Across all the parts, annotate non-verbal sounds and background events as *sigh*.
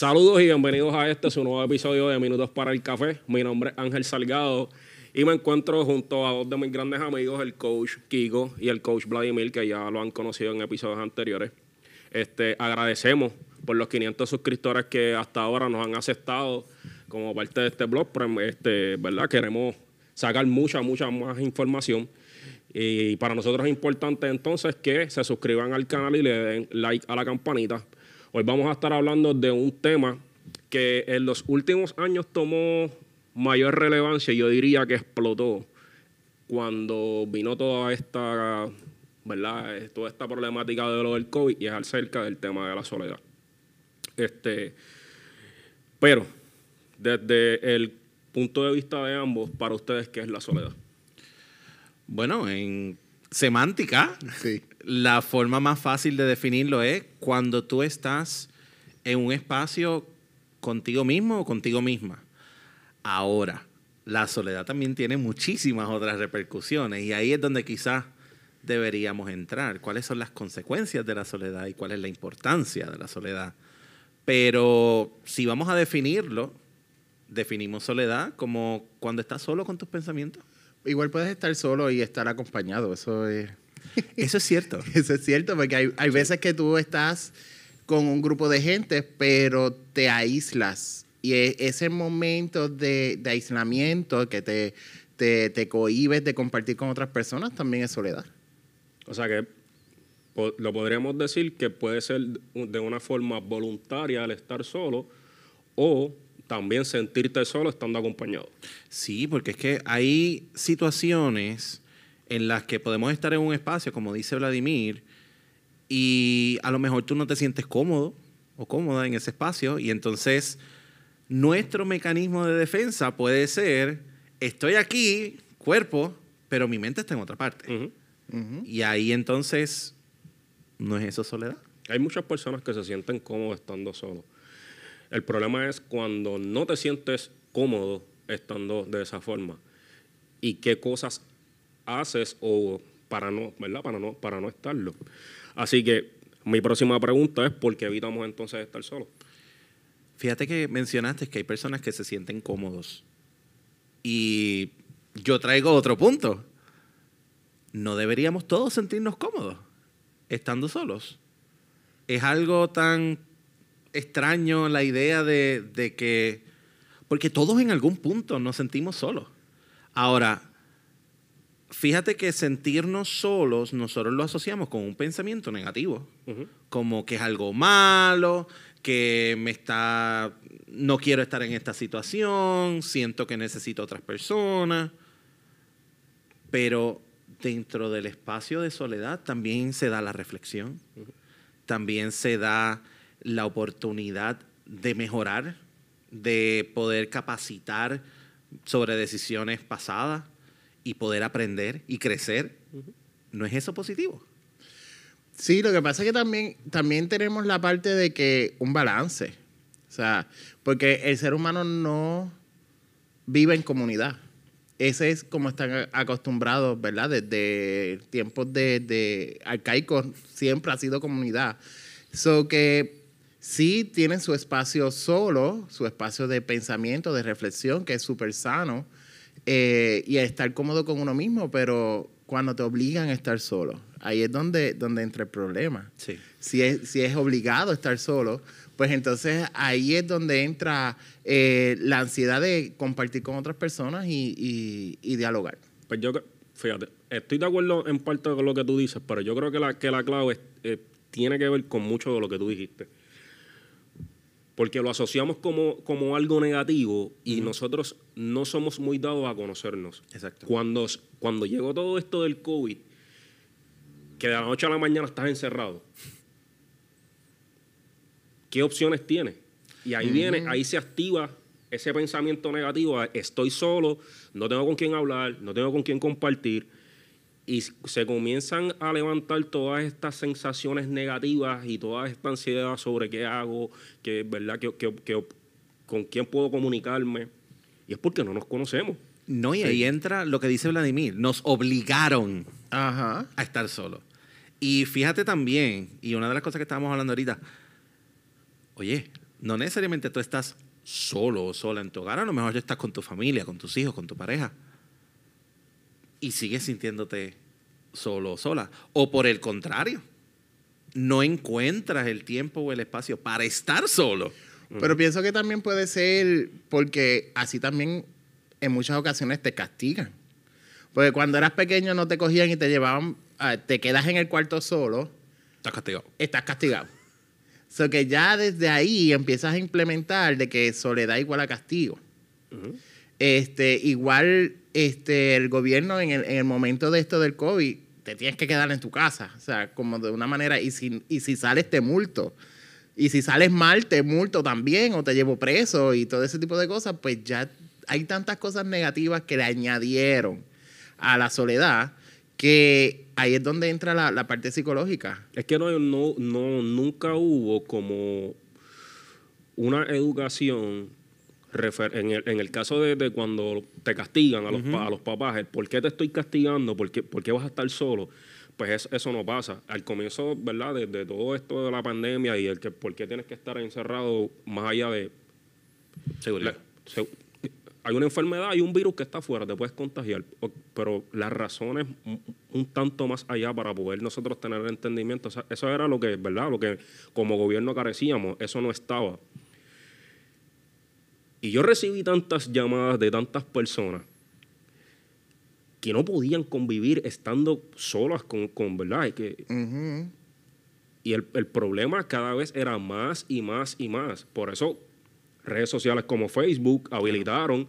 Saludos y bienvenidos a este su nuevo episodio de Minutos para el Café. Mi nombre es Ángel Salgado y me encuentro junto a dos de mis grandes amigos, el coach Kiko y el coach Vladimir, que ya lo han conocido en episodios anteriores. Este, agradecemos por los 500 suscriptores que hasta ahora nos han aceptado como parte de este blog. pero, Este, ¿verdad? Queremos sacar mucha, mucha más información. Y para nosotros es importante entonces que se suscriban al canal y le den like a la campanita. Hoy vamos a estar hablando de un tema que en los últimos años tomó mayor relevancia, yo diría que explotó cuando vino toda esta, ¿verdad? Toda esta problemática de lo del COVID y es acerca del tema de la soledad. Este, pero, desde el punto de vista de ambos, para ustedes, ¿qué es la soledad? Bueno, en semántica, Sí. La forma más fácil de definirlo es cuando tú estás en un espacio contigo mismo o contigo misma. Ahora, la soledad también tiene muchísimas otras repercusiones y ahí es donde quizás deberíamos entrar. ¿Cuáles son las consecuencias de la soledad y cuál es la importancia de la soledad? Pero si vamos a definirlo, definimos soledad como cuando estás solo con tus pensamientos. Igual puedes estar solo y estar acompañado, eso es, *laughs* Eso es cierto. *laughs* eso es cierto, porque hay, hay veces que tú estás con un grupo de gente, pero te aíslas. Y e- ese momento de, de aislamiento que te, te, te cohibes de compartir con otras personas también es soledad. O sea que lo podríamos decir que puede ser de una forma voluntaria al estar solo o también sentirte solo estando acompañado. Sí, porque es que hay situaciones en las que podemos estar en un espacio, como dice Vladimir, y a lo mejor tú no te sientes cómodo o cómoda en ese espacio, y entonces nuestro mecanismo de defensa puede ser, estoy aquí, cuerpo, pero mi mente está en otra parte. Ujú. Ujú. Y ahí entonces, ¿no es eso soledad? Hay muchas personas que se sienten cómodos estando solos. El problema es cuando no te sientes cómodo estando de esa forma y qué cosas haces o para no, ¿verdad? Para no, para no estarlo. Así que mi próxima pregunta es ¿por qué evitamos entonces estar solos? Fíjate que mencionaste que hay personas que se sienten cómodos. Y yo traigo otro punto. No deberíamos todos sentirnos cómodos estando solos. Es algo tan extraño la idea de, de que... Porque todos en algún punto nos sentimos solos. Ahora, fíjate que sentirnos solos nosotros lo asociamos con un pensamiento negativo como que es algo malo, que me está no quiero estar en esta situación, siento que necesito otras personas. Pero dentro del espacio de soledad también se da la reflexión, también se da la oportunidad de mejorar, de poder capacitar sobre decisiones pasadas y poder aprender y crecer. ¿No es eso positivo? Sí, lo que pasa es que también, también tenemos la parte de que un balance. O sea, porque el ser humano no vive en comunidad. Ese es como están acostumbrados, ¿verdad? Desde tiempos de, de arcaicos siempre ha sido comunidad. So que sí tienen su espacio solo, su espacio de pensamiento, de reflexión, que es súper sano, eh, y a estar cómodo con uno mismo, pero cuando te obligan a estar solo, ahí es donde, donde entra el problema. Sí. Si es, si es obligado a estar solo, pues entonces ahí es donde entra eh, la ansiedad de compartir con otras personas y, y- y dialogar. Pues yo, fíjate, estoy de acuerdo en parte con lo que tú dices, pero yo creo que la, que la clave es- eh, tiene que ver con mucho de lo que tú dijiste. Porque lo asociamos como, como algo negativo y nosotros no somos muy dados a conocernos. Exacto. Cuando, cuando llegó todo esto del COVID, que de la noche a la mañana estás encerrado, ¿qué opciones tienes? Y ahí viene, ahí se activa ese pensamiento negativo, estoy solo, no tengo con quién hablar, no tengo con quién compartir, y se comienzan a levantar todas estas sensaciones negativas y toda esta ansiedad sobre qué hago, qué, ¿verdad? qué- qué- qué- con quién puedo comunicarme, y es porque no nos conocemos. No, y ahí entra lo que dice Vladimir. Nos obligaron Ajá. a estar solos. Y fíjate también, y una de las cosas que estábamos hablando ahorita, oye, no necesariamente tú estás solo o sola en tu hogar, a lo mejor estás con tu familia, con tus hijos, con tu pareja. Y sigues sintiéndote solo o sola. O por el contrario, no encuentras el tiempo o el espacio para estar solo. Pero pienso que también puede ser porque así también en muchas ocasiones te castigan. Porque cuando eras pequeño no te cogían y te llevaban, ah, te quedas en el cuarto solo, Estás castigado. estás castigado. So que ya desde ahí empiezas a implementar de que soledad igual a castigo. Este, igual este, el gobierno en el, en el momento de esto del COVID, te tienes que quedar en tu casa. O sea, como de una manera, y si, y si sales te multo. Y si sales mal, te multo también, o te llevo preso y todo ese tipo de cosas, pues ya hay tantas cosas negativas que le añadieron a la soledad que ahí es donde entra la, la parte psicológica. Es que no, no, no, nunca hubo como una educación en el, en el caso de, de cuando te castigan a los, pa- a los papás, el por qué te estoy castigando, por qué, por qué vas a estar solo, pues es- eso no pasa. Al comienzo, ¿verdad? De, de todo esto de la pandemia y el que por qué tienes que estar encerrado más allá de Seguridad. la- se- hay una enfermedad, hay un virus que está afuera, te puedes contagiar, pero las razones un, tanto más allá para poder nosotros tener entendimiento, o sea, eso era lo que, ¿verdad? Lo que como gobierno carecíamos, eso no estaba. Y yo recibí tantas llamadas de tantas personas que no podían convivir estando solas con, con ¿verdad? Y que, y el, el problema cada vez era más y más y más. Por eso redes sociales como Facebook habilitaron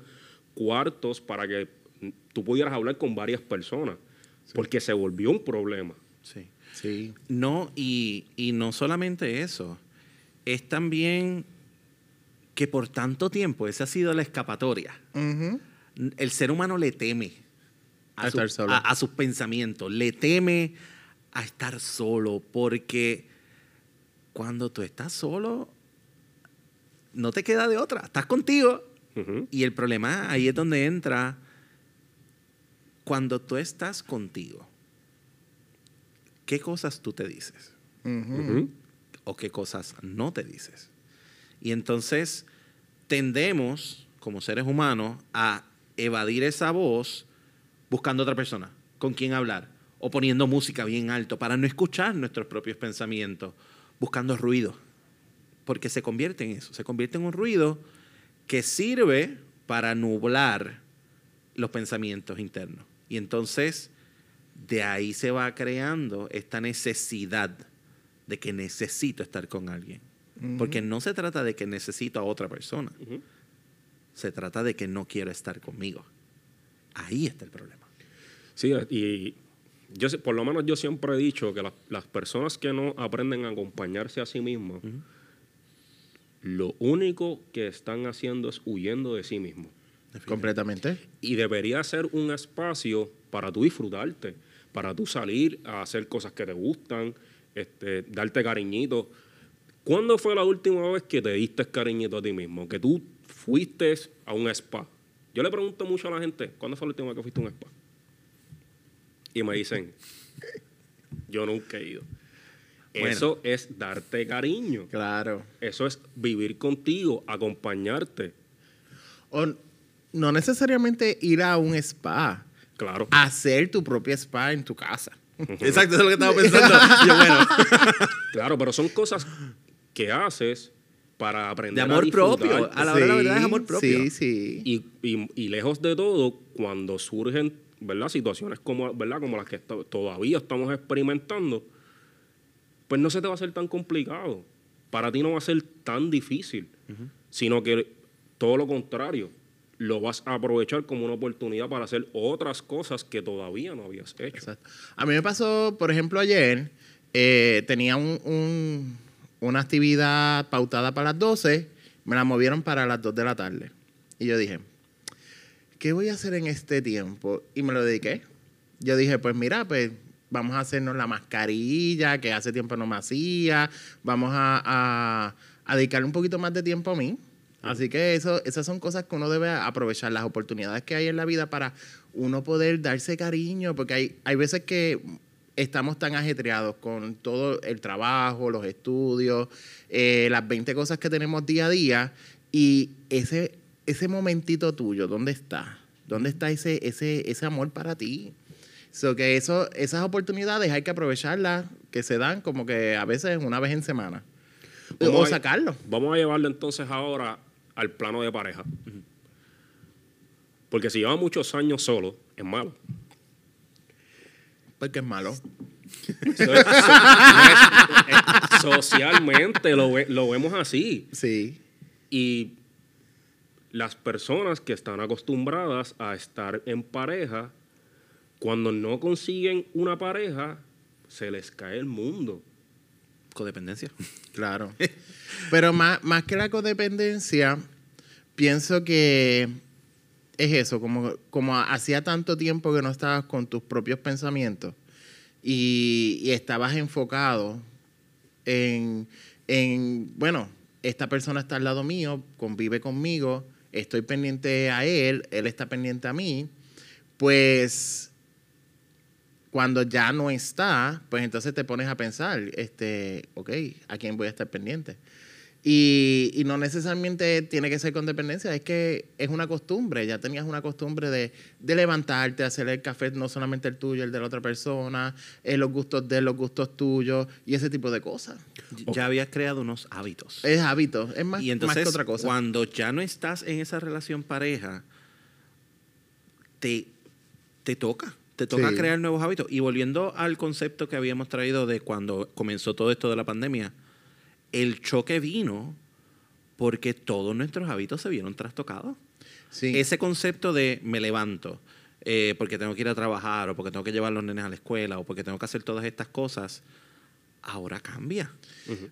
cuartos para que tú pudieras hablar con varias personas. Porque se volvió un problema. Sí. Sí. No, y, y no solamente eso, es también que por tanto tiempo esa ha sido la escapatoria. El ser humano le teme A su- a- a sus pensamientos, le teme a estar solo, porque cuando tú estás solo, no te queda de otra, estás contigo. Y el problema ahí es donde entra cuando tú estás contigo. ¿Qué cosas tú te dices? O qué cosas no te dices. Y entonces tendemos, como seres humanos, a evadir esa voz buscando otra persona con quien hablar o poniendo música bien alto para no escuchar nuestros propios pensamientos, buscando ruido, porque se convierte en eso, se convierte en un ruido que sirve para nublar los pensamientos internos. Y entonces de ahí se va creando esta necesidad de que necesito estar con alguien. Porque no se trata de que necesito a otra persona. Se trata de que no quiero estar conmigo. Ahí está el problema. Sí, y yo por lo menos yo siempre he dicho que las, las personas que no aprenden a acompañarse a sí mismas, lo único que están haciendo es huyendo de sí mismos. Completamente. Y debería ser un espacio para tú disfrutarte, para tú salir a hacer cosas que te gustan, este, darte cariñito. ¿Cuándo fue la última vez que te diste cariñito a ti mismo? Que tú fuiste a un spa. Yo le pregunto mucho a la gente, ¿cuándo fue la última vez que fuiste a un spa? Y me dicen, *laughs* yo nunca he ido. Bueno. Eso es darte cariño. Claro. Eso es vivir contigo, acompañarte. O no necesariamente ir a un spa. Claro. Hacer tu propia spa en tu casa. Exacto, eso es lo que estaba *laughs* pensando. Yo, bueno, *laughs* Claro, pero son cosas que haces para aprender de a amor propio. A la hora de la verdad es amor propio. Sí, sí. Y, y- y lejos de todo, cuando surgen ¿verdad? situaciones como, ¿verdad? como las que to- todavía estamos experimentando, pues no se te va a hacer tan complicado. Para ti no va a ser tan difícil, sino que todo lo contrario, lo vas a aprovechar como una oportunidad para hacer otras cosas que todavía no habías hecho. Exacto. A mí me pasó, por ejemplo, ayer, eh, tenía un- un- una actividad pautada para las 12, me la movieron para las 2 de la tarde. Y yo dije, ¿qué voy a hacer en este tiempo? Y me lo dediqué. Yo dije, pues mira, pues vamos a hacernos la mascarilla, que hace tiempo no me hacía, vamos a, a, a dedicarle un poquito más de tiempo a mí. Así que eso, esas son cosas que uno debe aprovechar, las oportunidades que hay en la vida para uno poder darse cariño, porque hay, hay veces que estamos tan ajetreados con todo el trabajo, los estudios, eh, las 20 cosas que tenemos día a día y ese, ese momentito tuyo, ¿dónde está? ¿Dónde está ese, ese, ese amor para ti? So que eso, esas oportunidades hay que aprovecharlas, que se dan como que a veces una vez en semana. Vamos o a- sacarlo. Vamos a llevarlo entonces ahora al plano de pareja. Porque si lleva muchos años solo, es malo. Porque es malo. So- so- Socialmente lo, ve- lo vemos así. Sí. Y las personas que están acostumbradas a estar en pareja, cuando no consiguen una pareja, se les cae el mundo. Codependencia. *laughs* Claro. Pero más, más que la codependencia, pienso que es eso, como, como hacía tanto tiempo que no estabas con tus propios pensamientos y, y estabas enfocado en, en, bueno, esta persona está al lado mío, convive conmigo, estoy pendiente a él, él está pendiente a mí, pues cuando ya no está, pues entonces te pones a pensar, este, ok, ¿a quién voy a estar pendiente? Y, y no necesariamente tiene que ser con dependencia, es que es una costumbre, ya tenías una costumbre de, de levantarte, hacer el café, no solamente el tuyo, el de la otra persona, eh, los gustos de él, los gustos tuyos y ese tipo de cosas. Ya habías creado unos hábitos. Es hábito, es más, y más entonces, que otra cosa. cuando ya no estás en esa relación pareja, te, te toca. Te toca Sí. crear nuevos hábitos. Y volviendo al concepto que habíamos traído de cuando comenzó todo esto de la pandemia, el choque vino porque todos nuestros hábitos se vieron trastocados. Sí. Ese concepto de me levanto eh, porque tengo que ir a trabajar o porque tengo que llevar a los nenes a la escuela o porque tengo que hacer todas estas cosas, ahora cambia.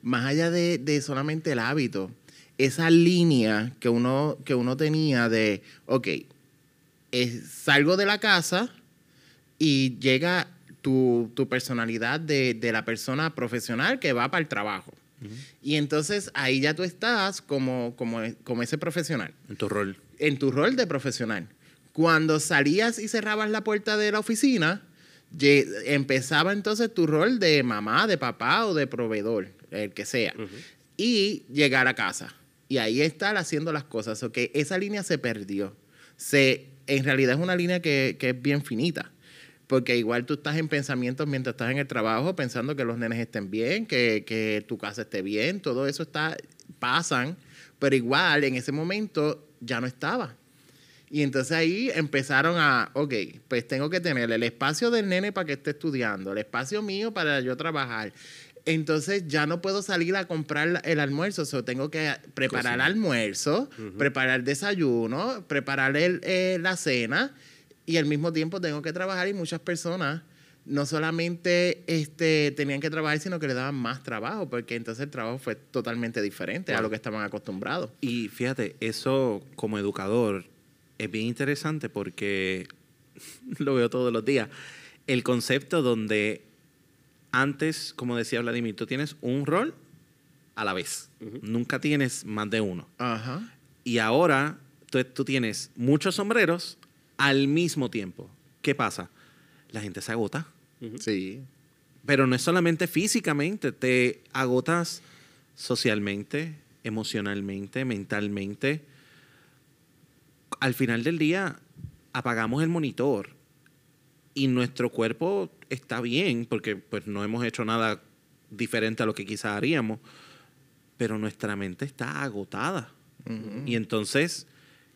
más allá de, de solamente el hábito, esa línea que uno, que uno tenía de, ok, es- salgo de la casa y llega tu, tu personalidad de, de la persona profesional que va para el trabajo. Y entonces ahí ya tú estás como, como, como ese profesional En tu rol. en tu rol de profesional. Cuando salías y cerrabas la puerta de la oficina, empezaba entonces tu rol de mamá, de papá o de proveedor, el que sea. Y llegar a casa. Y ahí estar haciendo las cosas. O que esa línea se perdió. Se, en realidad es una línea que, que es bien finita. Porque igual tú estás en pensamientos mientras estás en el trabajo, pensando que los nenes estén bien, que, que tu casa esté bien, todo eso está, pasan, pero igual en ese momento ya no estaba. Y entonces ahí empezaron a, ok, pues tengo que tener el espacio del nene para que esté estudiando, el espacio mío para yo trabajar. Entonces ya no puedo salir a comprar el almuerzo, so tengo que preparar el almuerzo, preparar el desayuno, preparar el, eh, la cena y al mismo tiempo tengo que trabajar y muchas personas no solamente este, tenían que trabajar, sino que le daban más trabajo, porque entonces el trabajo fue totalmente diferente a lo que estaban acostumbrados. Y fíjate, eso como educador es bien interesante porque *laughs* lo veo todos los días. El concepto donde antes, como decía Vladimir, tú tienes un rol a la vez. Nunca tienes más de uno. Ajá. Y ahora tú, tú tienes muchos sombreros al mismo tiempo. ¿Qué pasa? La gente se agota. Sí. Pero no es solamente físicamente, te agotas socialmente, emocionalmente, mentalmente. Al final del día apagamos el monitor y nuestro cuerpo está bien porque pues no hemos hecho nada diferente a lo que quizás haríamos, pero nuestra mente está agotada. Y entonces,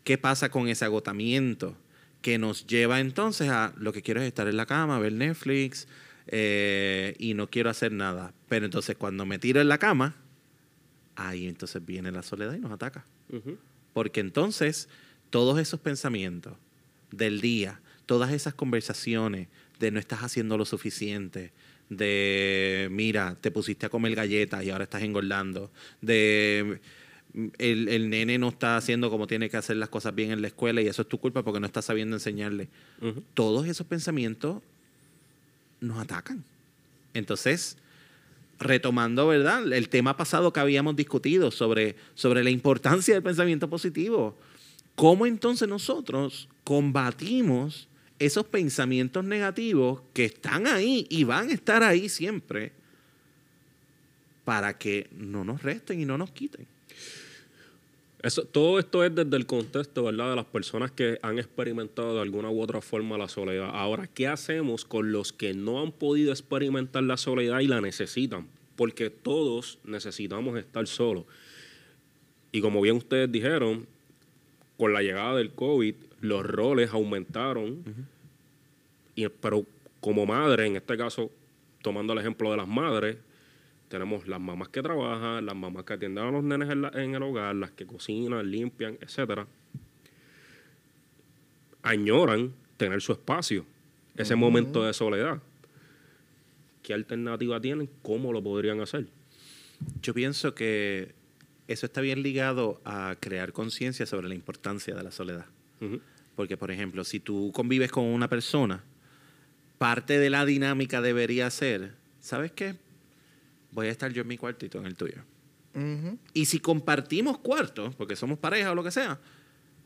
¿qué pasa con ese agotamiento? Que nos lleva entonces a lo que quiero es estar en la cama, ver Netflix eh, y no quiero hacer nada. Pero entonces cuando me tiro en la cama, ahí entonces viene la soledad y nos ataca. Porque entonces todos esos pensamientos del día, todas esas conversaciones de no estás haciendo lo suficiente, de mira, te pusiste a comer galletas y ahora estás engordando, de el, el nene no está haciendo como tiene que hacer las cosas bien en la escuela y eso es tu culpa porque no estás sabiendo enseñarle. Todos esos pensamientos nos atacan. Entonces, retomando, ¿verdad? El tema pasado que habíamos discutido sobre, sobre la importancia del pensamiento positivo. ¿Cómo entonces nosotros combatimos esos pensamientos negativos que están ahí y van a estar ahí siempre para que no nos resten y no nos quiten. Eso, todo esto es desde el contexto, ¿verdad? De las personas que han experimentado de alguna u otra forma la soledad. Ahora, ¿qué hacemos con los que no han podido experimentar la soledad y la necesitan? Porque todos necesitamos estar solos. Y como bien ustedes dijeron, con la llegada del COVID, los roles aumentaron. y, pero como madre, en este caso, tomando el ejemplo de las madres, tenemos las mamás que trabajan, las mamás que atienden a los nenes en, la- en el hogar, las que cocinan, limpian, etcétera. Añoran tener su espacio, ese momento de soledad. ¿Qué alternativa tienen? ¿Cómo lo podrían hacer? Yo pienso que eso está bien ligado a crear conciencia sobre la importancia de la soledad. Porque, por ejemplo, si tú convives con una persona, parte de la dinámica debería ser, ¿sabes qué? Voy a estar yo en mi cuartito, en el tuyo. Y si compartimos cuartos, porque somos pareja o lo que sea,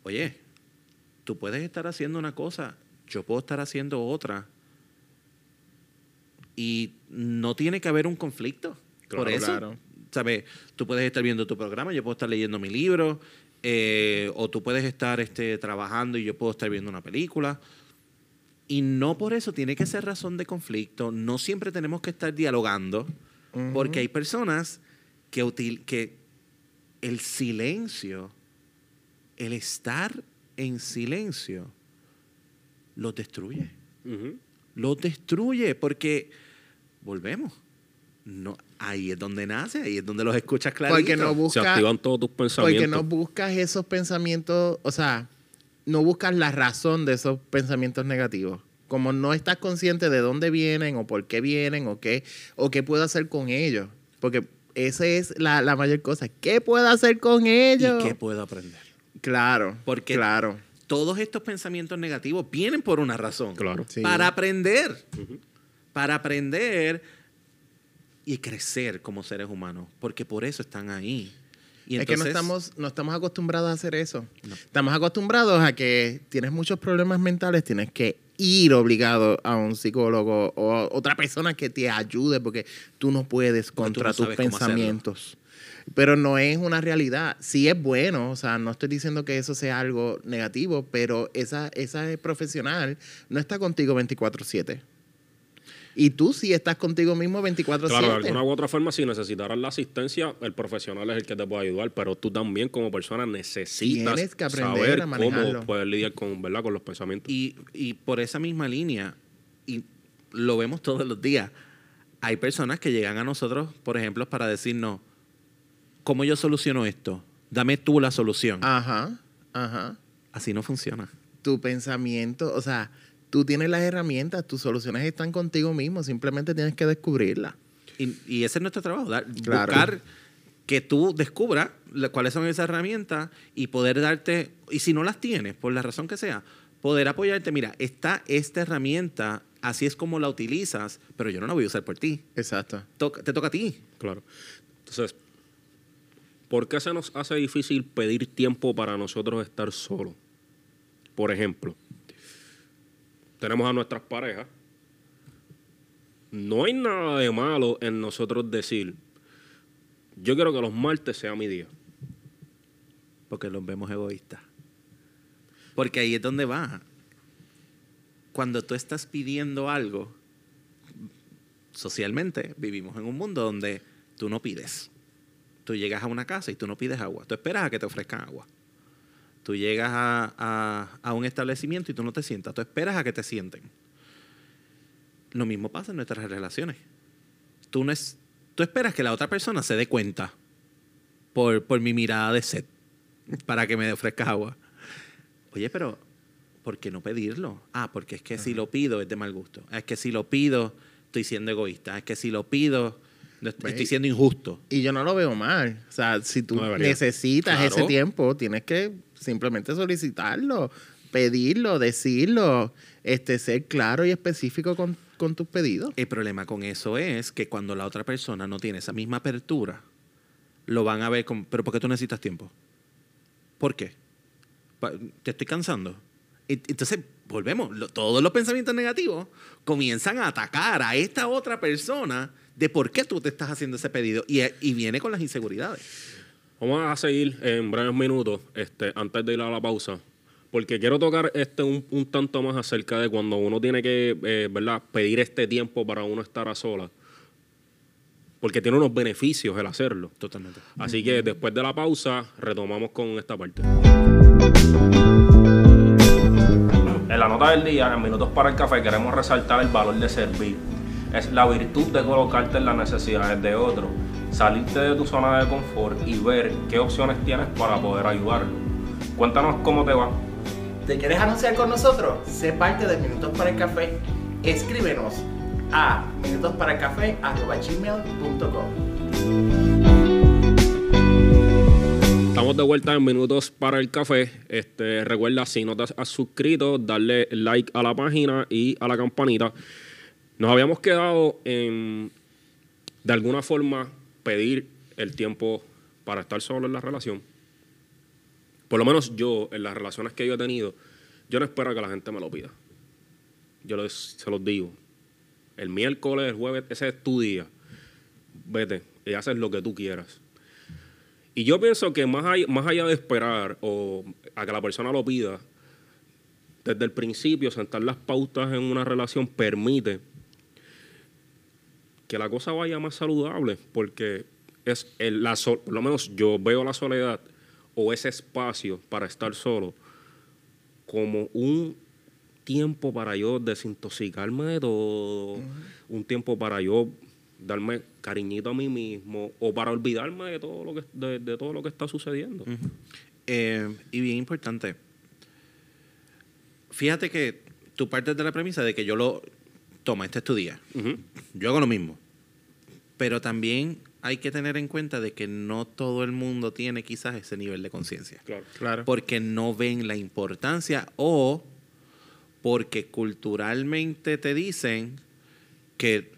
oye, tú puedes estar haciendo una cosa, yo puedo estar haciendo otra. Y no tiene que haber un conflicto. Por Claro, eso, claro. ¿sabes? Tú puedes estar viendo tu programa, yo puedo estar leyendo mi libro, eh, o tú puedes estar este, trabajando y yo puedo estar viendo una película. Y no por eso tiene que ser razón de conflicto. No siempre tenemos que estar dialogando, porque hay personas que, util- que el silencio, el estar en silencio, los destruye. Ujú. Los destruye porque, volvemos, no, ahí es donde nace, ahí es donde los escuchas clarito. Porque no Se busca, activan todos tus pensamientos. porque no buscas esos pensamientos, o sea, no buscas la razón de esos pensamientos negativos. Como no estás consciente de dónde vienen o por qué vienen o qué, o qué puedo hacer con ellos. Porque esa es la, la mayor cosa. ¿Qué puedo hacer con ellos? ¿Y qué puedo aprender? Claro. Porque- claro. Todos estos pensamientos negativos vienen por una razón. Claro. Sí. Para aprender. Para aprender y crecer como seres humanos. Porque por eso están ahí. Y es que no entonces- estamos, no estamos acostumbrados a hacer eso. Estamos acostumbrados a que tienes muchos problemas mentales, tienes que ir obligado a un psicólogo o a otra persona que te ayude porque tú no puedes tú contra no tus pensamientos. Pero no es una realidad. Sí es bueno, o sea, no estoy diciendo que eso sea algo negativo, pero esa, esa profesional no está contigo 24/7. Y tú sí estás contigo mismo 24/7. Claro, de alguna u otra forma, si necesitaras la asistencia, el profesional es el que te puede ayudar, pero tú también como persona necesitas Tienes que aprender saber a manejarlo. cómo poder lidiar con, ¿verdad? con los pensamientos. Y, y por esa misma línea, y lo vemos todos los días, hay personas que llegan a nosotros, por ejemplo, para decirnos, ¿cómo yo soluciono esto? Dame tú la solución. Ajá, ajá. Así no funciona. tu pensamiento, o sea, tú tienes las herramientas, tus soluciones están contigo mismo, simplemente tienes que descubrirlas. Y, y ese es nuestro trabajo, dar- Claro. buscar que tú descubras cuáles son esas herramientas y poder darte, y si no las tienes, por la razón que sea, poder apoyarte. Mira, está esta herramienta, así es como la utilizas, pero yo no la voy a usar por ti. Exacto. Toca- te toca a ti. Claro. Entonces, ¿por qué se nos hace difícil pedir tiempo para nosotros estar solos? Por ejemplo, tenemos a nuestras parejas. No hay nada de malo en nosotros decir, yo quiero que los martes sea mi día. Porque los vemos egoístas. Porque ahí es donde va. Cuando tú estás pidiendo algo, socialmente vivimos en un mundo donde tú no pides. Tú llegas a una casa y tú no pides agua. Tú esperas a que te ofrezcan agua. Tú llegas a, a- a un establecimiento y tú no te sientas. Tú esperas a que te sienten. Lo mismo pasa en nuestras relaciones. Tú, no es, tú esperas que la otra persona se dé cuenta por, por mi mirada de sed para que me ofrezcas agua. Oye, pero ¿por qué no pedirlo? Ah, porque es que si lo pido es de mal gusto. Es que si lo pido estoy siendo egoísta. Es que si lo pido Ve- estoy siendo injusto. Y yo no lo veo mal. O sea, si tú No necesitas Claro. ese tiempo, tienes que simplemente solicitarlo, pedirlo, decirlo, este, ser claro y específico con, con tus pedidos. El problema con eso es que cuando la otra persona no tiene esa misma apertura, lo van a ver como, pero ¿por qué tú necesitas tiempo? ¿Por qué? ¿Te estoy cansando? Entonces volvemos, todos los pensamientos negativos comienzan a atacar a esta otra persona de por qué tú te estás haciendo ese pedido y, y viene con las inseguridades. Vamos a seguir en breves minutos, este, antes de ir a la pausa, porque quiero tocar este un, un tanto más acerca de cuando uno tiene que, eh, ¿verdad?, pedir este tiempo para uno estar a solas, porque tiene unos beneficios el hacerlo. Totalmente. Así que después de la pausa, retomamos con esta parte. En la nota del día, en Minutos para el Café, queremos resaltar el valor de servir. Es la virtud de colocarte en las necesidades de otro, salirte de tu zona de confort y ver qué opciones tienes para poder ayudarlo. Cuéntanos cómo te va. ¿Te quieres anunciar con nosotros? Sé parte de Minutos para el Café. Escríbenos a minutosparaelcafé.gmail.com Estamos de vuelta en Minutos para el Café. Este, recuerda, si no te has suscrito, darle like a la página y a la campanita. Nos habíamos quedado en, de alguna forma, pedir el tiempo para estar solo en la relación. Por lo menos yo, en las relaciones que yo he tenido, yo no espero que la gente me lo pida. Yo se los digo. El miércoles, el jueves, ese es tu día. Vete y haces lo que tú quieras. Y yo pienso que más más allá de esperar o a que la persona lo pida, desde el principio sentar las pautas en una relación permite que la cosa vaya más saludable, porque es el, la sol- por lo menos yo veo la soledad o ese espacio para estar solo como un tiempo para yo desintoxicarme de todo, un tiempo para yo darme cariñito a mí mismo o para olvidarme de todo lo que de, de todo lo que está sucediendo. Eh, y bien importante, fíjate que tú partes de la premisa de que yo lo... Toma, este es tu día. Yo hago lo mismo. Pero también hay que tener en cuenta de que no todo el mundo tiene quizás ese nivel de conciencia. Claro. Claro. Porque no ven la importancia o porque culturalmente te dicen que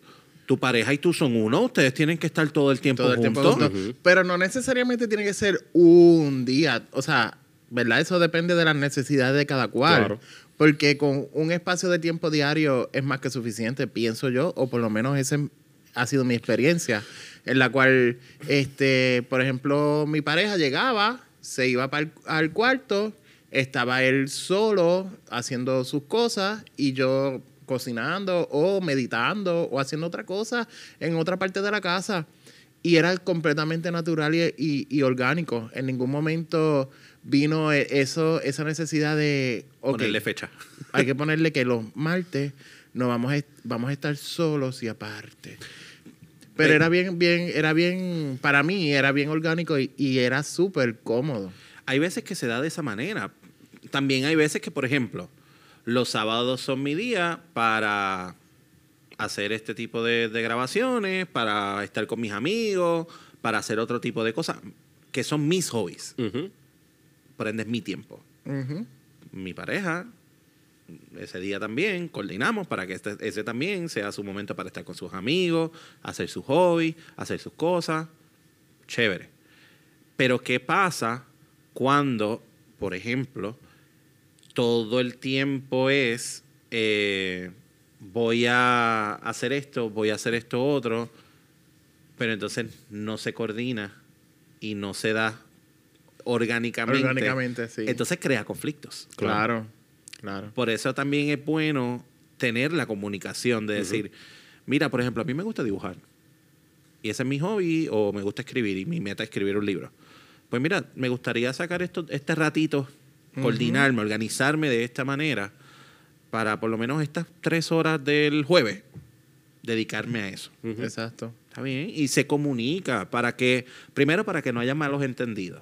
tu pareja y tú son uno, ustedes tienen que estar todo el tiempo todo el tiempo juntos. juntos. Pero no necesariamente tiene que ser un día. O sea, ¿verdad? Eso depende de las necesidades de cada cual. Claro. Porque con un espacio de tiempo diario es más que suficiente, pienso yo, o por lo menos esa ha sido mi experiencia, en la cual, este, por ejemplo, mi pareja llegaba, se iba para al cuarto, estaba él solo haciendo sus cosas y yo cocinando o meditando o haciendo otra cosa en otra parte de la casa. Y era completamente natural y, y- y orgánico. En ningún momento vino e- eso, esa necesidad de... Ponerle fecha. *laughs* hay que ponerle que los martes no vamos a, vamos a estar solos y aparte. Pero Ve- era bien, bien, era bien, para mí era bien orgánico y, y era súper cómodo. Hay veces que se da de esa manera. También hay veces que, por ejemplo, los sábados son mi día para hacer este tipo de, de grabaciones, para estar con mis amigos, para hacer otro tipo de cosas, que son mis hobbies. Ujú. Por ende, es mi tiempo. Mi pareja, ese día también, coordinamos para que este- ese también sea su momento para estar con sus amigos, hacer sus hobbies, hacer sus cosas. Chévere. Pero, ¿qué pasa cuando, por ejemplo, todo el tiempo es eh, voy a hacer esto, voy a hacer esto otro, pero entonces no se coordina y no se da orgánicamente. Orgánicamente, sí. Entonces crea conflictos. Claro, claro. Por eso también es bueno tener la comunicación de decir, mira, por ejemplo, a mí me gusta dibujar. Y ese es mi hobby, o me gusta escribir, y mi meta es escribir un libro. Pues mira, me gustaría sacar esto, este ratito, coordinarme, organizarme de esta manera, para por lo menos estas tres horas del jueves, dedicarme a eso. Exacto. Está bien. Y se comunica para que, primero para que no haya malos entendidos.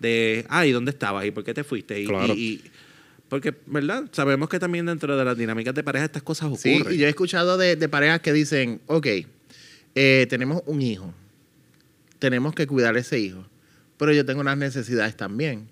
De, ay, ¿dónde estabas? ¿Y por qué te fuiste? Y, Claro. y- y- porque, ¿verdad? Sabemos que también dentro de las dinámicas de pareja estas cosas Sí, ocurren. y yo he escuchado de, de parejas que dicen, ok, eh, tenemos un hijo, tenemos que cuidar a ese hijo, pero yo tengo unas necesidades también.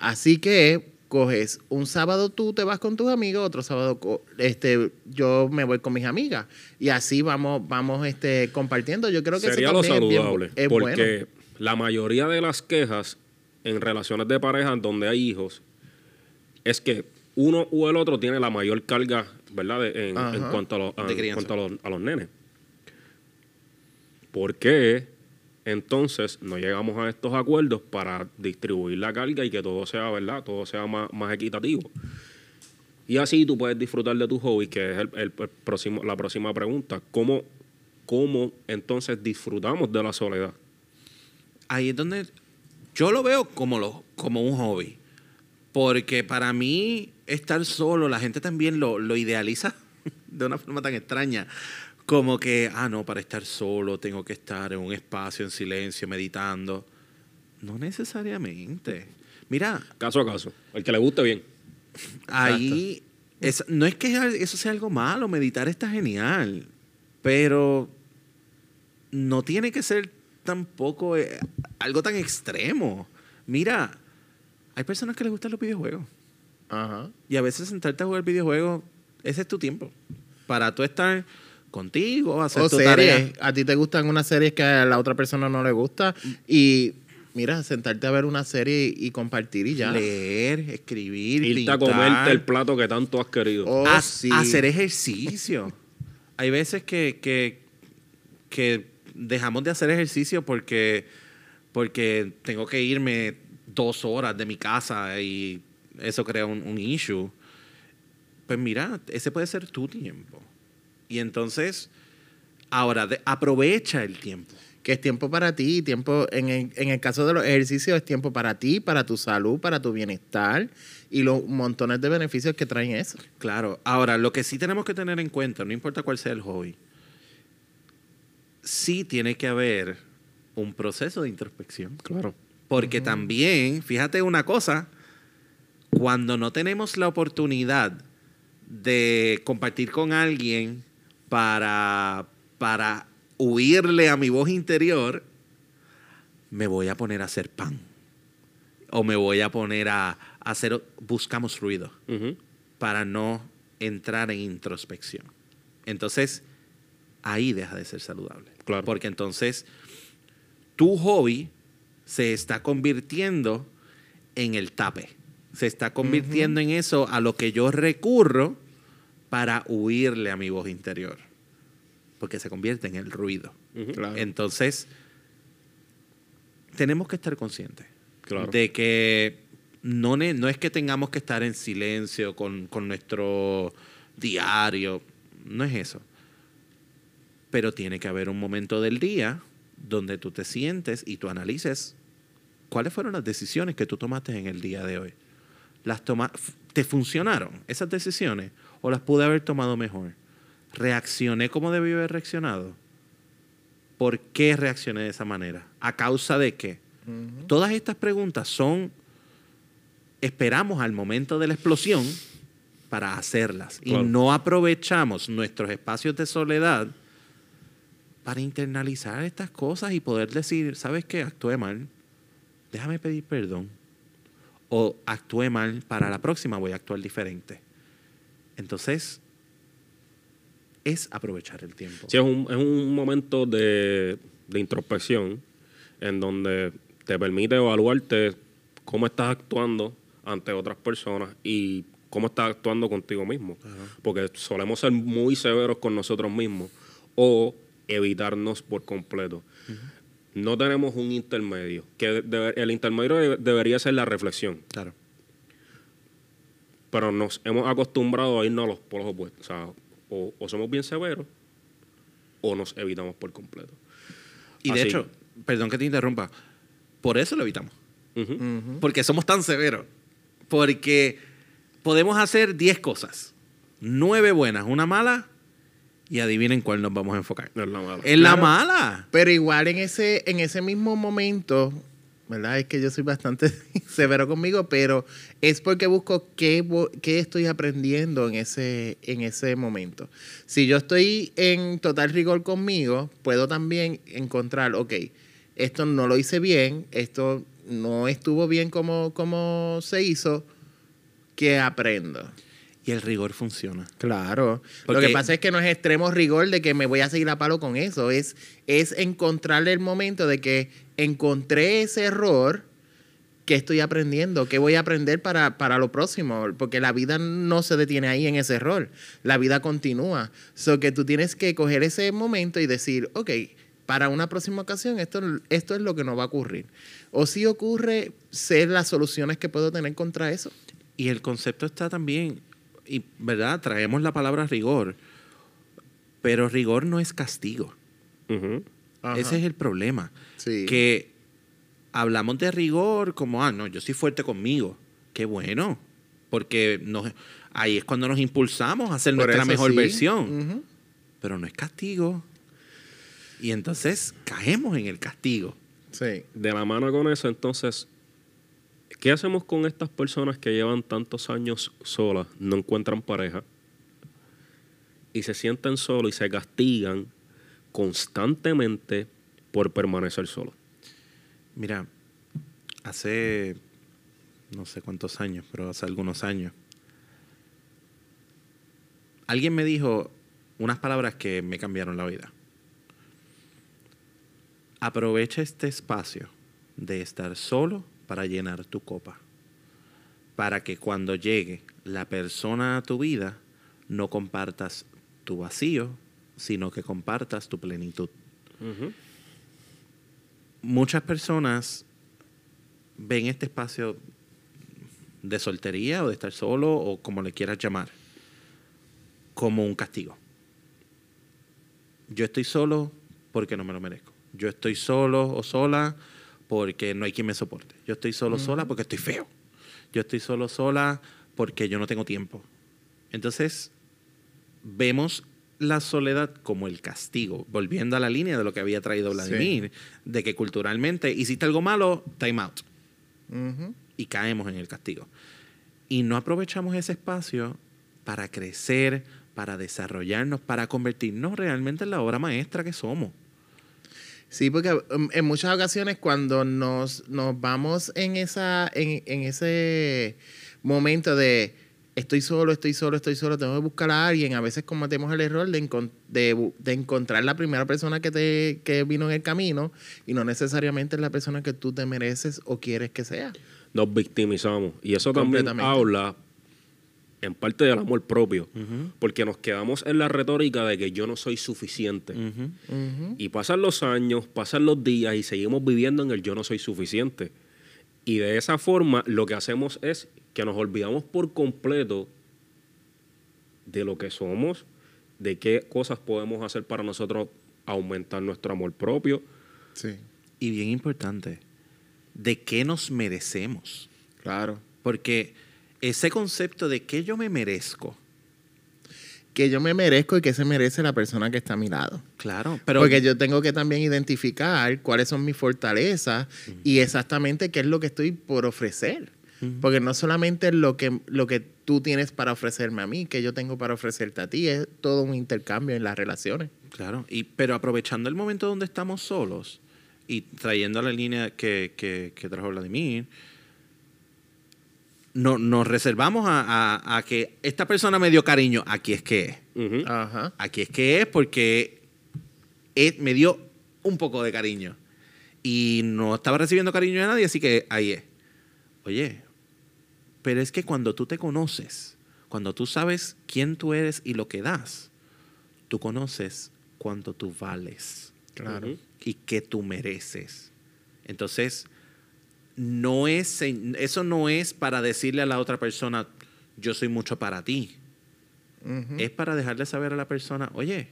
Así que coges un sábado tú te vas con tus amigos, otro sábado este, yo me voy con mis amigas y así vamos, vamos este, compartiendo. Yo creo que Sería eso lo también es bien saludable. es porque bueno. la mayoría de las quejas en relaciones de pareja donde hay hijos es que uno u el otro tiene la mayor carga, ¿verdad? De- en, Ajá. en cuanto, a, los- a- De en crianza. cuanto a, los, a los nenes. ¿Por qué entonces no llegamos a estos acuerdos para distribuir la carga y que todo sea, ¿verdad? Todo sea más, más equitativo. Y así tú puedes disfrutar de tu hobby, que es el, próximo, la próxima pregunta. ¿Cómo, ¿Cómo entonces disfrutamos de la soledad? ahí es donde yo lo veo como, lo, como un hobby. Porque para mí estar solo, la gente también lo, lo idealiza *laughs* de una forma tan extraña. Como que, ah, no, para estar solo tengo que estar en un espacio en silencio, meditando. No necesariamente. Mira, Caso a caso. El que le guste bien. ahí es- no es que eso sea algo malo, meditar está genial, pero no tiene que ser tampoco eh, algo tan extremo. Mira, hay personas que les gustan los videojuegos Ajá. y a veces sentarte a jugar videojuegos, ese es tu tiempo para tú estar contigo, hacer O tu series. tarea. A ti te gustan unas series que a la otra persona no le gusta. Y mira, sentarte a ver una serie y compartir y ya. Leer, escribir, Irte a comerte el plato que tanto has querido. Oh, sí. hacer ejercicio. Hay veces que, que, que dejamos de hacer ejercicio porque, porque tengo que irme dos horas de mi casa y eso crea un, un issue. Pues mira, ese puede ser tu tiempo. Y entonces, ahora, de- aprovecha el tiempo. Que es tiempo para ti, tiempo, en el, en el caso de los ejercicios, es tiempo para ti, para tu salud, para tu bienestar y los montones de beneficios que traen eso. Claro. Ahora, lo que sí tenemos que tener en cuenta, no importa cuál sea el hobby, sí tiene que haber un proceso de introspección. Claro. Porque también, fíjate una cosa, cuando no tenemos la oportunidad de compartir con alguien para, para huirle a mi voz interior, me voy a poner a hacer pan. O me voy a poner a, a hacer, buscamos ruido para no entrar en introspección. Entonces, ahí deja de ser saludable. Claro. Porque entonces tu hobby se está convirtiendo en el tape. Se está convirtiendo en eso a lo que yo recurro para huirle a mi voz interior. Porque se convierte en el ruido. Claro. Entonces, tenemos que estar conscientes Claro. de que no, es que tengamos que estar en silencio con, con nuestro diario, no es eso. Pero tiene que haber un momento del día donde tú te sientes y tú analices cuáles fueron las decisiones que tú tomaste en el día de hoy. Las toma ¿Te funcionaron esas decisiones o las pude haber tomado mejor? ¿Reaccioné como debí haber reaccionado? ¿Por qué reaccioné de esa manera? ¿A causa de qué? Todas estas preguntas son, esperamos al momento de la explosión para hacerlas Claro. y no aprovechamos nuestros espacios de soledad para internalizar estas cosas y poder decir, ¿sabes qué? Actué mal, déjame pedir perdón. O actué mal, para la próxima voy a actuar diferente. Entonces, es aprovechar el tiempo. Sí, es un, es un momento de, de introspección en donde te permite evaluarte cómo estás actuando ante otras personas y cómo estás actuando contigo mismo. Porque solemos ser muy severos con nosotros mismos o evitarnos por completo. No tenemos un intermedio, que el intermedio debe- debería ser la reflexión, Claro. Pero nos hemos acostumbrado a irnos a los polos opuestos. O sea, o, o somos bien severos o nos evitamos por completo. Y de hecho, perdón que te interrumpa, por eso lo evitamos. Porque somos tan severos. Porque podemos hacer 10 cosas. 9 buenas, una mala. Y adivinen cuál nos vamos a enfocar. Es la mala. En la Claro. mala. Pero igual en ese, en ese mismo momento, ¿verdad? Es que yo soy bastante *laughs* severo conmigo, pero es porque busco qué, qué estoy aprendiendo en ese, en ese momento. Si yo estoy en total rigor conmigo, puedo también encontrar, ok, esto no lo hice bien, esto no estuvo bien como, como se hizo, ¿qué aprendo? Y el rigor funciona. Claro. Lo que pasa es que no es extremo rigor de que me voy a seguir a palo con eso. Es, es encontrarle el momento de que encontré ese error ¿Qué estoy aprendiendo? ¿Qué voy a aprender para, para lo próximo? Porque la vida no se detiene ahí en ese rol. La vida continúa. So que tú tienes que coger ese momento y decir, ok, para una próxima ocasión esto, esto es lo que no va a ocurrir. O si ocurre, ser las soluciones que puedo tener contra eso. Y el concepto está también, y verdad, traemos la palabra rigor, pero rigor no es castigo. Ese es el problema. Sí. Que hablamos de rigor como, ah, no, yo soy fuerte conmigo. Qué bueno. Porque nos, ahí es cuando nos impulsamos a hacer Por nuestra mejor sí. versión. Pero no es castigo. Y entonces caemos en el castigo. Sí. De la mano con eso, entonces, ¿qué hacemos con estas personas que llevan tantos años solas, no encuentran pareja y se sienten solos y se castigan constantemente por permanecer solos? Mira, hace no sé cuántos años, pero hace algunos años, alguien me dijo unas palabras que me cambiaron la vida. Aprovecha este espacio de estar solo para llenar tu copa. Para que cuando llegue la persona a tu vida, no compartas tu vacío, sino que compartas tu plenitud muchas personas ven este espacio de soltería o de estar solo o como le quieras llamar como un castigo. Yo estoy solo porque no me lo merezco. Yo estoy solo o sola porque no hay quien me soporte. Yo estoy solo sola porque estoy feo. Yo estoy solo sola porque yo no tengo tiempo. Entonces, vemos la soledad como el castigo, volviendo a la línea de lo que había traído Vladimir, de que culturalmente hiciste algo malo, time out, y caemos en el castigo. Y no aprovechamos ese espacio para crecer, para desarrollarnos, para convertirnos realmente en la obra maestra que somos. Sí, porque um, en muchas ocasiones cuando nos, nos vamos en, esa, en, en ese momento de estoy solo, estoy solo, estoy solo, tengo que buscar a alguien, a veces cometemos el error de, encon- de, de encontrar la primera persona que, te, que vino en el camino y no necesariamente es la persona que tú te mereces o quieres que sea. Nos victimizamos. Y eso también habla en parte del amor propio, porque nos quedamos en la retórica de que yo no soy suficiente. Y pasan los años, pasan los días y seguimos viviendo en el yo no soy suficiente. Y de esa forma lo que hacemos es que nos olvidamos por completo de lo que somos, de qué cosas podemos hacer para nosotros aumentar nuestro amor propio. Sí, Y bien importante, de qué nos merecemos. claro. Porque ese concepto de qué yo me merezco, Que yo me merezco y que se merece la persona que está a mi lado. claro, pero Porque yo tengo que también identificar cuáles son mis fortalezas y exactamente qué es lo que estoy por ofrecer. Porque no solamente lo que, lo que tú tienes para ofrecerme a mí, que yo tengo para ofrecerte a ti, es todo un intercambio en las relaciones. Claro, y, pero aprovechando el momento donde estamos solos y trayendo la línea que, que, que trajo Vladimir, no, nos reservamos a, a- a que esta persona me dio cariño, aquí es que es. Ajá. Aquí es que es porque es- me dio un poco de cariño. Y no estaba recibiendo cariño de nadie, así que ahí es. Oye, pero es que cuando tú te conoces, cuando tú sabes quién tú eres y lo que das, tú conoces cuánto tú vales Claro. Y qué tú mereces. Entonces, no es, eso no es para decirle a la otra persona, yo soy mucho para ti es para dejarle saber a la persona, oye,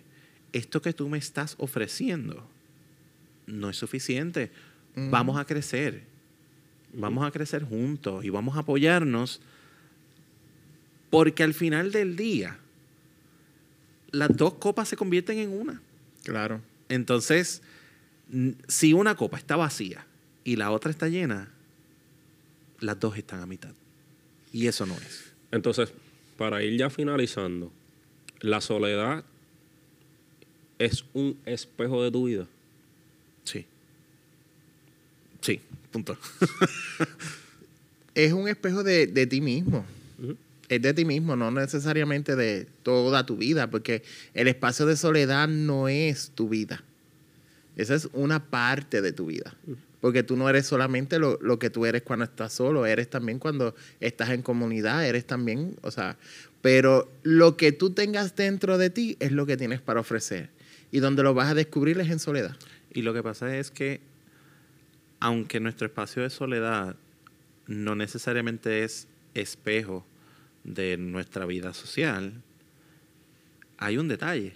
esto que tú me estás ofreciendo no es suficiente. Vamos a crecer. Vamos a crecer juntos y vamos a apoyarnos porque al final del día las dos copas se convierten en una. Claro. Entonces, si una copa está vacía y la otra está llena, las dos están a mitad. Y eso no es. Entonces, para ir ya finalizando, la soledad es un espejo de tu vida. Sí. Sí, punto. *laughs* Es un espejo de, de ti mismo. Es de ti mismo, no necesariamente de toda tu vida, porque el espacio de soledad no es tu vida. Esa es una parte de tu vida. Porque tú no eres solamente lo, lo que tú eres cuando estás solo, eres también cuando estás en comunidad, eres también, o sea, pero lo que tú tengas dentro de ti es lo que tienes para ofrecer. Y donde lo vas a descubrir es en soledad. Y lo que pasa es que, aunque nuestro espacio de soledad no necesariamente es espejo de nuestra vida social, hay un detalle.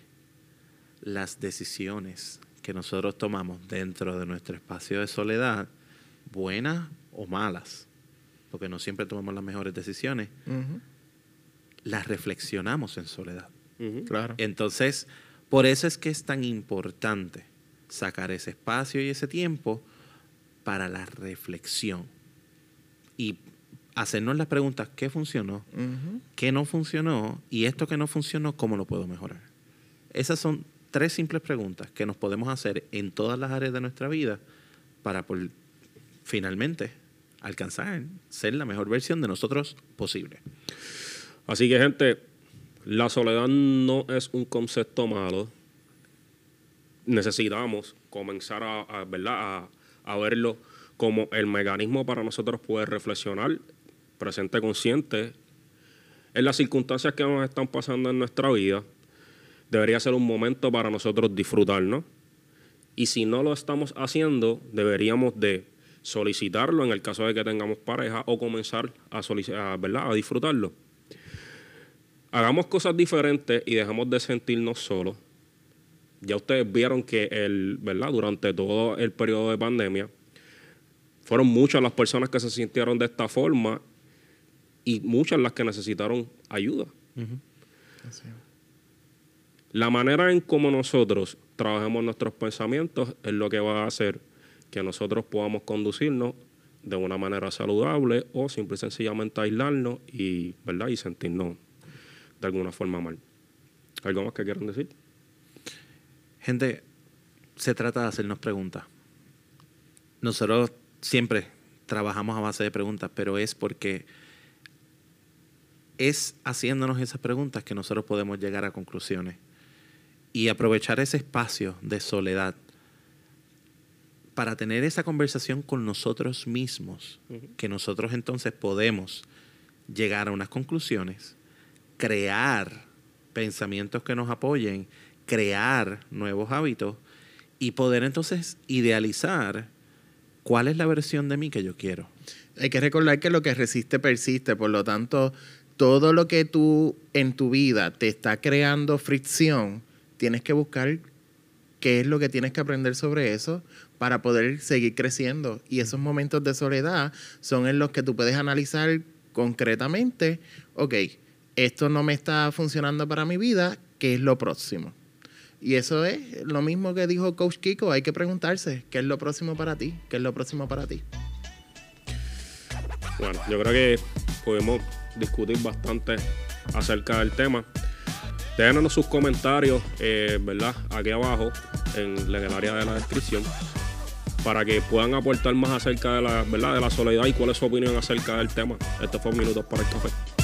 Las decisiones que nosotros tomamos dentro de nuestro espacio de soledad, buenas o malas, porque no siempre tomamos las mejores decisiones, las reflexionamos en soledad. Claro. Entonces, por eso es que es tan importante sacar ese espacio y ese tiempo para la reflexión y hacernos las preguntas, ¿qué funcionó? ¿Qué no funcionó? Y esto que no funcionó, ¿cómo lo puedo mejorar? Esas son tres simples preguntas que nos podemos hacer en todas las áreas de nuestra vida para finalmente alcanzar ser la mejor versión de nosotros posible. Así que, gente, la soledad no es un concepto malo. Necesitamos comenzar a, ¿verdad? a verlo como el mecanismo para nosotros poder reflexionar, presente consciente, en las circunstancias que nos están pasando en nuestra vida. Debería ser un momento para nosotros disfrutarnos. Y si no lo estamos haciendo, deberíamos de solicitarlo en el caso de que tengamos pareja o comenzar a, a, ¿verdad? a disfrutarlo. Hagamos cosas diferentes y dejemos de sentirnos solos. Ya ustedes vieron que el, ¿verdad? durante todo el periodo de pandemia fueron muchas las personas que se sintieron de esta forma y muchas las que necesitaron ayuda. La manera en cómo nosotros trabajemos nuestros pensamientos es lo que va a hacer que nosotros podamos conducirnos de una manera saludable o simple y sencillamente aislarnos y, ¿verdad? y sentirnos de alguna forma mal. ¿Algo más que quieran decir? Gente, se trata de hacernos preguntas. Nosotros siempre trabajamos a base de preguntas, pero es porque es haciéndonos esas preguntas que nosotros podemos llegar a conclusiones y aprovechar ese espacio de soledad para tener esa conversación con nosotros mismos, que nosotros entonces podemos llegar a unas conclusiones, crear pensamientos que nos apoyen, crear nuevos hábitos y poder entonces idealizar cuál es la versión de mí que yo quiero. Hay que recordar que lo que resiste persiste, por lo tanto, todo lo que tú en tu vida te está creando fricción, tienes que buscar qué es lo que tienes que aprender sobre eso para poder seguir creciendo. Y esos momentos de soledad son en los que tú puedes analizar concretamente, ok, esto no me está funcionando para mi vida, ¿qué es lo próximo? Y eso es lo mismo que dijo Coach Kiko, hay que preguntarse, ¿qué es lo próximo para ti? ¿Qué es lo próximo para ti? Bueno, yo creo que podemos discutir bastante acerca del tema. Déjenos sus comentarios, eh, ¿verdad? Aquí abajo, en, en el área de la descripción, para que puedan aportar más acerca de la, ¿verdad? de la soledad y cuál es su opinión acerca del tema. Este fue Minutos para el Café.